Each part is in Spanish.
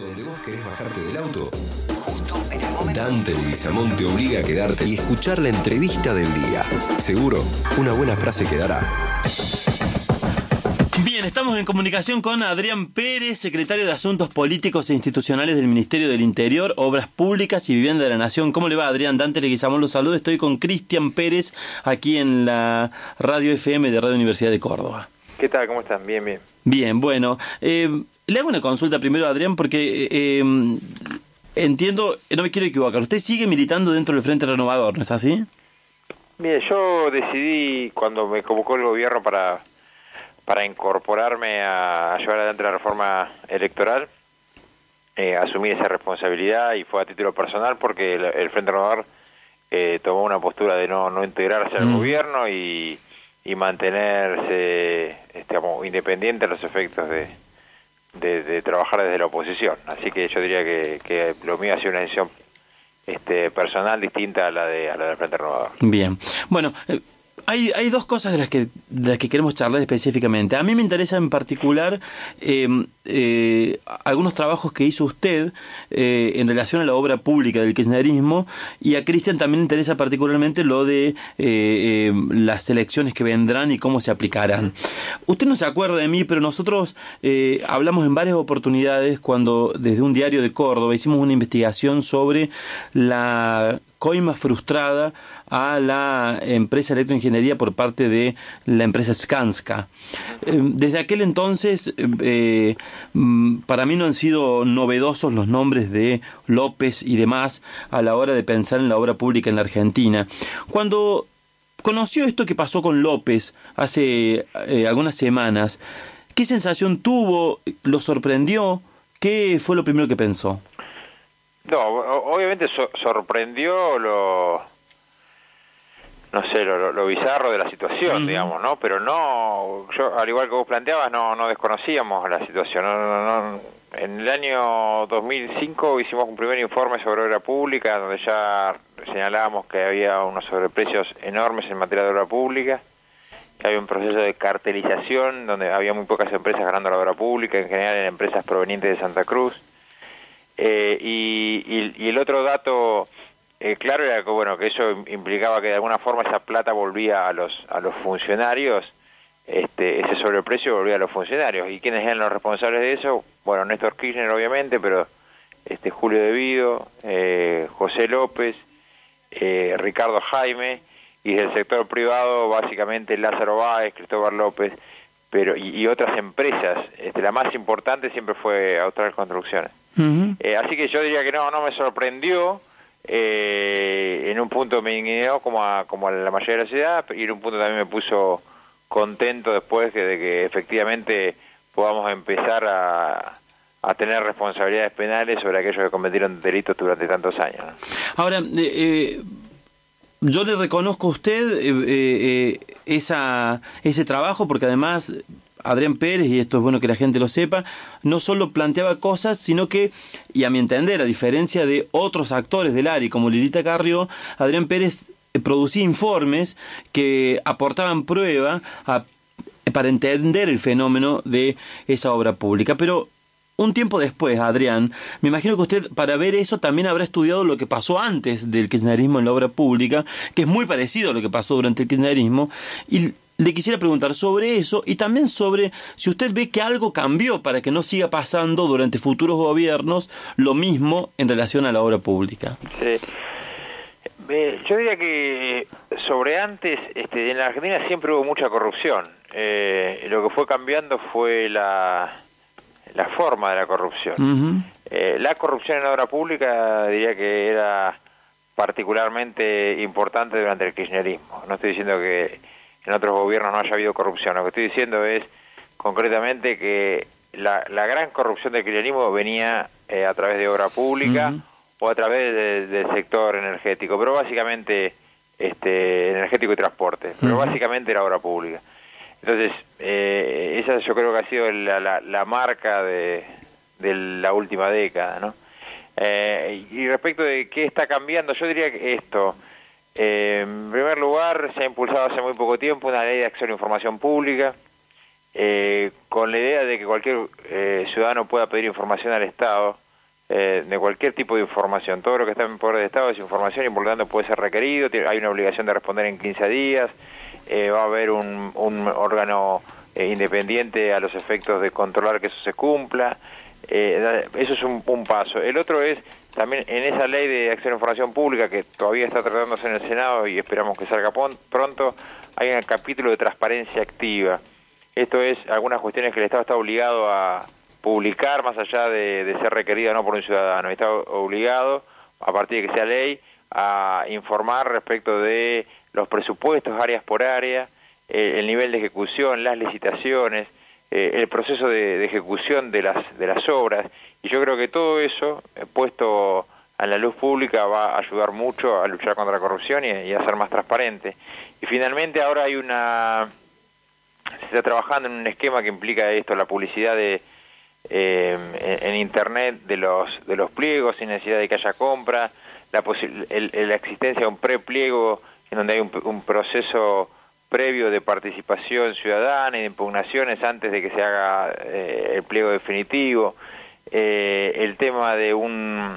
donde vos querés bajarte del auto, justo en el momento. Dante Leguizamón te obliga a quedarte y escuchar la entrevista del día. Seguro, una buena frase quedará. Bien, estamos en comunicación con Adrián Pérez, secretario de Asuntos Políticos e Institucionales del Ministerio del Interior, Obras Públicas y Vivienda de la Nación. ¿Cómo le va, Adrián? Dante Leguizamón los saluda. Estoy con Cristian Pérez aquí en la Radio FM de Radio Universidad de Córdoba. ¿Qué tal? ¿Cómo están? Bien, bien. Bien, bueno. Eh, le hago una consulta primero, Adrián, porque eh, entiendo, no me quiero equivocar, usted sigue militando dentro del Frente Renovador, ¿no es así? Mire, yo decidí cuando me convocó el gobierno para, para incorporarme a, llevar adelante la reforma electoral, eh, asumir esa responsabilidad y fue a título personal porque el, Frente Renovador eh, tomó una postura de no, no integrarse al gobierno y, y mantenerse este, independiente de los efectos de, de, trabajar desde la oposición. Así que yo diría que, que lo mío ha sido una decisión este, personal distinta a la, de, a la del Frente Renovador. Bien. Bueno, eh, hay, hay dos cosas de las, que, de las que queremos charlar específicamente. A mí me interesa en particular em, eh, algunos trabajos que hizo usted eh, en relación a la obra pública del kirchnerismo y a Cristian también le interesa particularmente lo de eh, em, las elecciones que vendrán y cómo se aplicarán. Usted no se acuerda de mí, pero nosotros hablamos en varias oportunidades cuando desde un diario de Córdoba hicimos una investigación sobre la coima frustrada a la empresa electroingeniería por parte de la empresa Skanska. Eh, desde aquel entonces, eh, mm, para mí no han sido novedosos los nombres de López y demás a la hora de pensar en la obra pública en la Argentina. Cuando conoció esto que pasó con López hace eh, algunas semanas, ¿qué sensación tuvo? ¿Lo sorprendió? ¿Qué fue lo primero que pensó? No, obviamente sorprendió lo, no sé, lo, bizarro de la situación, digamos, ¿no? Pero no, yo, al igual que vos planteabas, no, no desconocíamos la situación. No, en el año 2005 hicimos un primer informe sobre obra pública, donde ya señalábamos que había unos sobreprecios enormes en materia de obra pública, que había un proceso de cartelización, donde había muy pocas empresas ganando la obra pública, en general en empresas provenientes de Santa Cruz eh, y, el otro dato eh, claro era que bueno que eso implicaba que de alguna forma esa plata volvía a los a los funcionarios este ese sobreprecio volvía a los funcionarios. Y quiénes eran los responsables de eso bueno Néstor Kirchner obviamente pero este Julio Devido eh, José López eh, Ricardo Jaime y del sector privado básicamente Lázaro Báez Cristóbal López pero y, otras empresas. Este, la más importante siempre fue Austral Construcciones eh, así que yo diría que no, no me sorprendió. Eh, en un punto me indignó como a, como a la mayoría de la ciudad y en un punto también me puso contento después de que efectivamente podamos empezar a, a tener responsabilidades penales sobre aquellos que cometieron delitos durante tantos años. Ahora, eh, yo le reconozco a usted esa, ese trabajo porque además Adrián Pérez, y esto es bueno que la gente lo sepa, no solo planteaba cosas, sino que, y a mi entender, a diferencia de otros actores del ARI como Lilita Carrió, Adrián Pérez eh, producía informes que aportaban prueba para entender el fenómeno de esa obra pública. Pero un tiempo después, Adrián, me imagino que usted para ver eso también habrá estudiado lo que pasó antes del kirchnerismo en la obra pública, que es muy parecido a lo que pasó durante el kirchnerismo, y le quisiera preguntar sobre eso y también sobre si usted ve que algo cambió para que no siga pasando durante futuros gobiernos lo mismo en relación a la obra pública. Sí. Yo diría que sobre antes, este, en la Argentina siempre hubo mucha corrupción. Eh, lo que fue cambiando fue la, la forma de la corrupción. Eh, la corrupción en la obra pública diría que era particularmente importante durante el kirchnerismo. No estoy diciendo que en otros gobiernos no haya habido corrupción. Lo que estoy diciendo es concretamente que la, la gran corrupción del kirchnerismo venía eh, a través de obra pública o a través del sector energético, pero básicamente este energético y transporte, pero básicamente era obra pública. Entonces, eh, esa yo creo que ha sido la, la, la marca de, de, la última década, ¿no? Eh, y respecto de qué está cambiando, yo diría que esto, eh, en primer lugar, se ha impulsado hace muy poco tiempo una ley de acceso a la información pública, eh, con la idea de que cualquier eh, ciudadano pueda pedir información al Estado eh, de cualquier tipo de información. Todo lo que está en poder de Estado es información y por lo tanto puede ser requerido, hay una obligación de responder en 15 días, eh, va a haber un, un órgano eh, independiente a los efectos de controlar que eso se cumpla. Eso es un, paso. El otro es también en esa ley de acceso a información pública que todavía está tratándose en el Senado y esperamos que salga pronto, hay un capítulo de transparencia activa. Esto es algunas cuestiones que el Estado está obligado a publicar más allá de, ser requerido no por un ciudadano. Está obligado, a partir de que sea ley, a informar respecto de los presupuestos áreas por área, eh, el nivel de ejecución, las licitaciones, eh, el proceso de, ejecución de las, de las obras. Y yo creo que todo eso, eh, puesto a la luz pública, va a ayudar mucho a luchar contra la corrupción y, a ser más transparente. Y finalmente ahora hay una... Se está trabajando en un esquema que implica esto, la publicidad de, eh, en, internet de los de los pliegos sin necesidad de que haya compra la la existencia de un prepliego en donde hay un, proceso previo de participación ciudadana y de impugnaciones antes de que se haga eh, el pliego definitivo eh, el tema de un,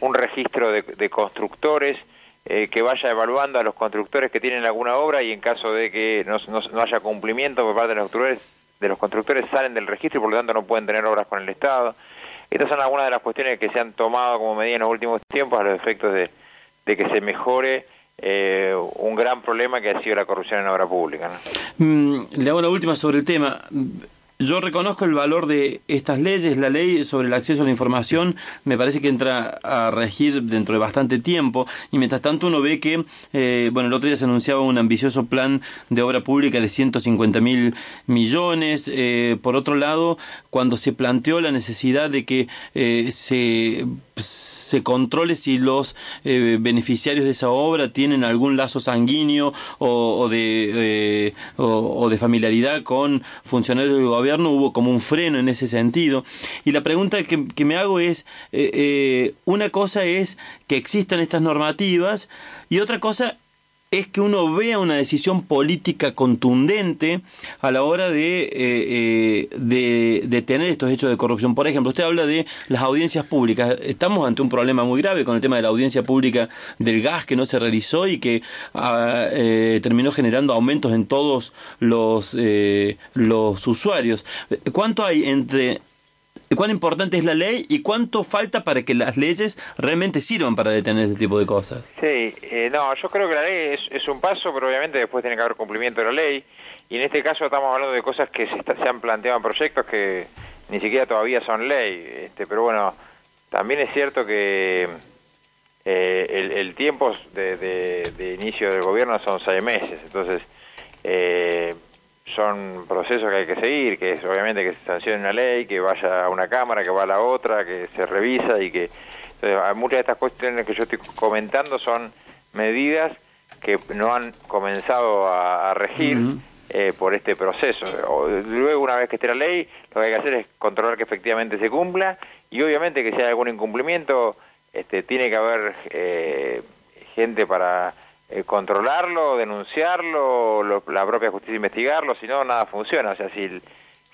un registro de, de constructores eh, que vaya evaluando a los constructores que tienen alguna obra y en caso de que no, no, haya cumplimiento por parte de los constructores de los constructores salen del registro y por lo tanto no pueden tener obras con el Estado. Estas son algunas de las cuestiones que se han tomado como medida en los últimos tiempos a los efectos de, que se mejore eh, un gran problema que ha sido la corrupción en obra pública. Mm, le hago la última sobre el tema. Yo reconozco el valor de estas leyes. La ley sobre el acceso a la información me parece que entra a regir dentro de bastante tiempo y mientras tanto uno ve que, eh, bueno, el otro día se anunciaba un ambicioso plan de obra pública de 150 mil millones. Eh, por otro lado, cuando se planteó la necesidad de que eh, se se controle si los eh, beneficiarios de esa obra tienen algún lazo sanguíneo o, de, eh, o, de familiaridad con funcionarios del gobierno, hubo como un freno en ese sentido. Y la pregunta que, que me hago es, eh, una cosa es que existan estas normativas y otra cosa es que uno vea una decisión política contundente a la hora de, eh, eh, de, tener estos hechos de corrupción. Por ejemplo, usted habla de las audiencias públicas. Estamos ante un problema muy grave con el tema de la audiencia pública del gas que no se realizó y que ah, eh, terminó generando aumentos en todos los, los usuarios. ¿Cuánto hay entre cuán importante es la ley y cuánto falta para que las leyes realmente sirvan para detener este tipo de cosas. Sí, eh, no, yo creo que la ley es, un paso, pero obviamente después tiene que haber cumplimiento de la ley. Y en este caso estamos hablando de cosas que se, se han planteado en proyectos que ni siquiera todavía son ley. Este, pero bueno, también es cierto que eh, el, tiempo de, de, inicio del gobierno son seis meses. Entonces, eh, son procesos que hay que seguir, que es obviamente que se sancione una ley, que vaya a una cámara, que va a la otra, que se revisa y que muchas de estas cuestiones que yo estoy comentando son medidas que no han comenzado a, regir eh, por este proceso. Luego, una vez que esté la ley, lo que hay que hacer es controlar que efectivamente se cumpla y obviamente que si hay algún incumplimiento, este, tiene que haber eh, gente para eh, controlarlo, denunciarlo, la propia justicia investigarlo, si no, nada funciona. O sea, si,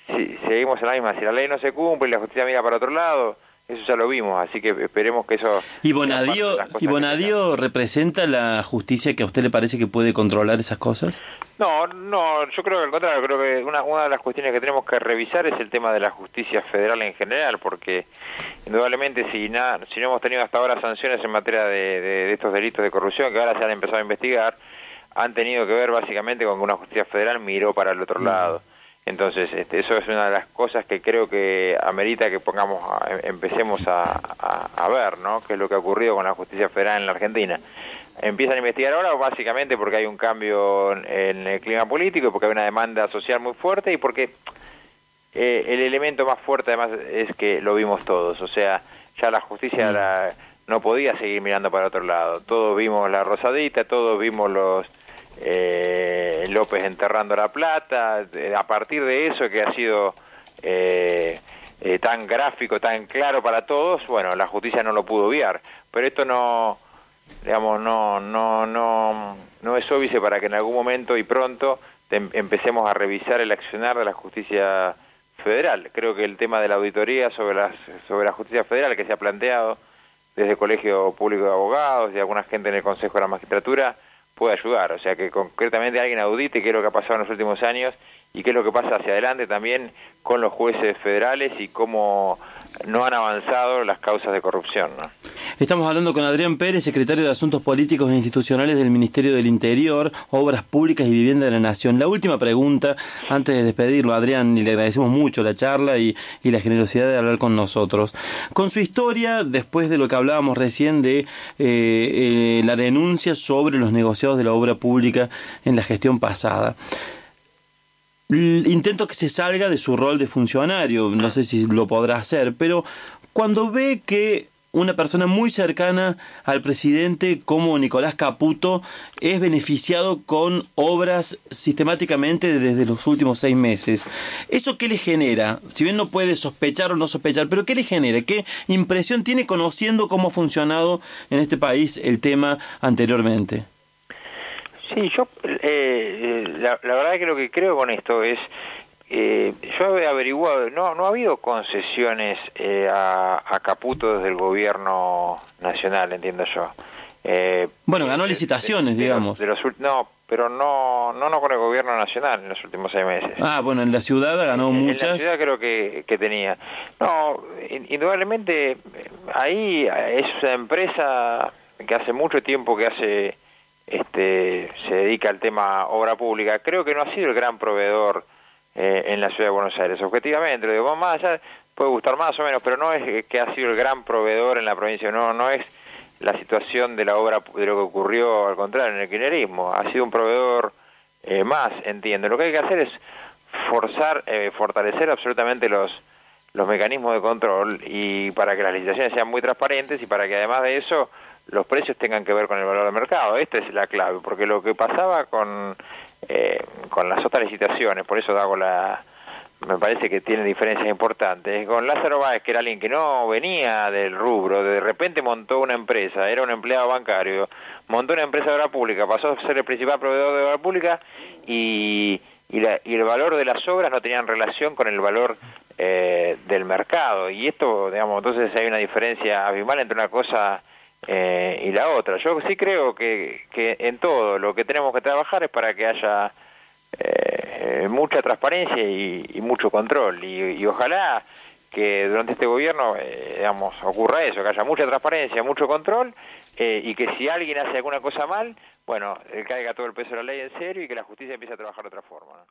si, seguimos en la misma, si la ley no se cumple y la justicia mira para otro lado, eso ya lo vimos, así que esperemos que eso... ¿Y Bonadío, ¿y Bonadío representa la justicia que a usted le parece que puede controlar esas cosas? No, no, yo creo que al contrario, creo que una, una de las cuestiones que tenemos que revisar es el tema de la justicia federal en general, porque indudablemente si, nada, si no hemos tenido hasta ahora sanciones en materia de, de estos delitos de corrupción que ahora se han empezado a investigar, han tenido que ver básicamente con que una justicia federal miró para el otro mm. lado. Entonces, este, eso es una de las cosas que creo que amerita que pongamos, empecemos a, a, ver, ¿no? ¿Qué es lo que ha ocurrido con la justicia federal en la Argentina? Empiezan a investigar ahora básicamente porque hay un cambio en el clima político, porque hay una demanda social muy fuerte y porque eh, el elemento más fuerte además es que lo vimos todos, o sea, ya la justicia no podía seguir mirando para otro lado. Todos vimos la rosadita, todos vimos los eh, López enterrando la plata, a partir de eso que ha sido eh, eh, tan gráfico, tan claro para todos, bueno, la justicia no lo pudo obviar, pero esto no, digamos, no, no, no, no es óbice para que en algún momento y pronto empecemos a revisar el accionar de la justicia federal. Creo que el tema de la auditoría sobre, las, sobre la justicia federal que se ha planteado desde el Colegio Público de Abogados y alguna gente en el Consejo de la Magistratura puede ayudar. O sea, que concretamente alguien audite qué es lo que ha pasado en los últimos años y qué es lo que pasa hacia adelante también con los jueces federales y cómo no han avanzado las causas de corrupción. ¿no? Estamos hablando con Adrián Pérez, secretario de Asuntos Políticos e Institucionales del Ministerio del Interior, Obras Públicas y Vivienda de la Nación. La última pregunta, antes de despedirlo, Adrián, y le agradecemos mucho la charla y, la generosidad de hablar con nosotros. Con su historia, después de lo que hablábamos recién de eh, eh, la denuncia sobre los negociados de la obra pública en la gestión pasada intento que se salga de su rol de funcionario, no sé si lo podrá hacer, pero cuando ve que una persona muy cercana al presidente como Nicolás Caputo es beneficiado con obras sistemáticamente desde los últimos seis meses. ¿Eso qué le genera? Si bien no puede sospechar o no sospechar, pero ¿qué le genera? ¿Qué impresión tiene conociendo cómo ha funcionado en este país el tema anteriormente? Sí, yo eh, eh, la, verdad que lo que creo con esto es, eh, yo he averiguado, no, no ha habido concesiones eh, a, a, Caputo desde el gobierno nacional, entiendo yo. bueno, ganó licitaciones, digamos. no, pero no, no, no con el gobierno nacional en los últimos seis meses. Ah, bueno, en la ciudad ganó muchas. En la ciudad creo que, que tenía. No, indudablemente ahí es una empresa que hace mucho tiempo que hace este, se dedica al tema obra pública, creo que no ha sido el gran proveedor eh, en la ciudad de Buenos Aires. Objetivamente, lo digo, más allá, puede gustar más o menos, pero no es que ha sido el gran proveedor en la provincia, no, no es la situación de la obra, de lo que ocurrió al contrario en el kirchnerismo, ha sido un proveedor eh, más, entiendo. Lo que hay que hacer es forzar, eh, fortalecer absolutamente los los mecanismos de control y para que las licitaciones sean muy transparentes y para que además de eso los precios tengan que ver con el valor del mercado. Esta es la clave, porque lo que pasaba con, eh, con las otras licitaciones, por eso hago la, me parece que tiene diferencias importantes. Con Lázaro Báez, que era alguien que no venía del rubro, de repente montó una empresa, era un empleado bancario, montó una empresa de obra pública, pasó a ser el principal proveedor de obra pública y, y, la, y el valor de las obras no tenían relación con el valor eh, del mercado. Y esto, digamos, entonces hay una diferencia abismal entre una cosa eh, y la otra. Yo sí creo que, que en todo lo que tenemos que trabajar es para que haya eh, mucha transparencia y, mucho control. Y, ojalá que durante este gobierno, eh, digamos, ocurra eso, que haya mucha transparencia, mucho control y que si alguien hace alguna cosa mal, bueno, caiga todo el peso de la ley en serio y que la justicia empiece a trabajar de otra forma.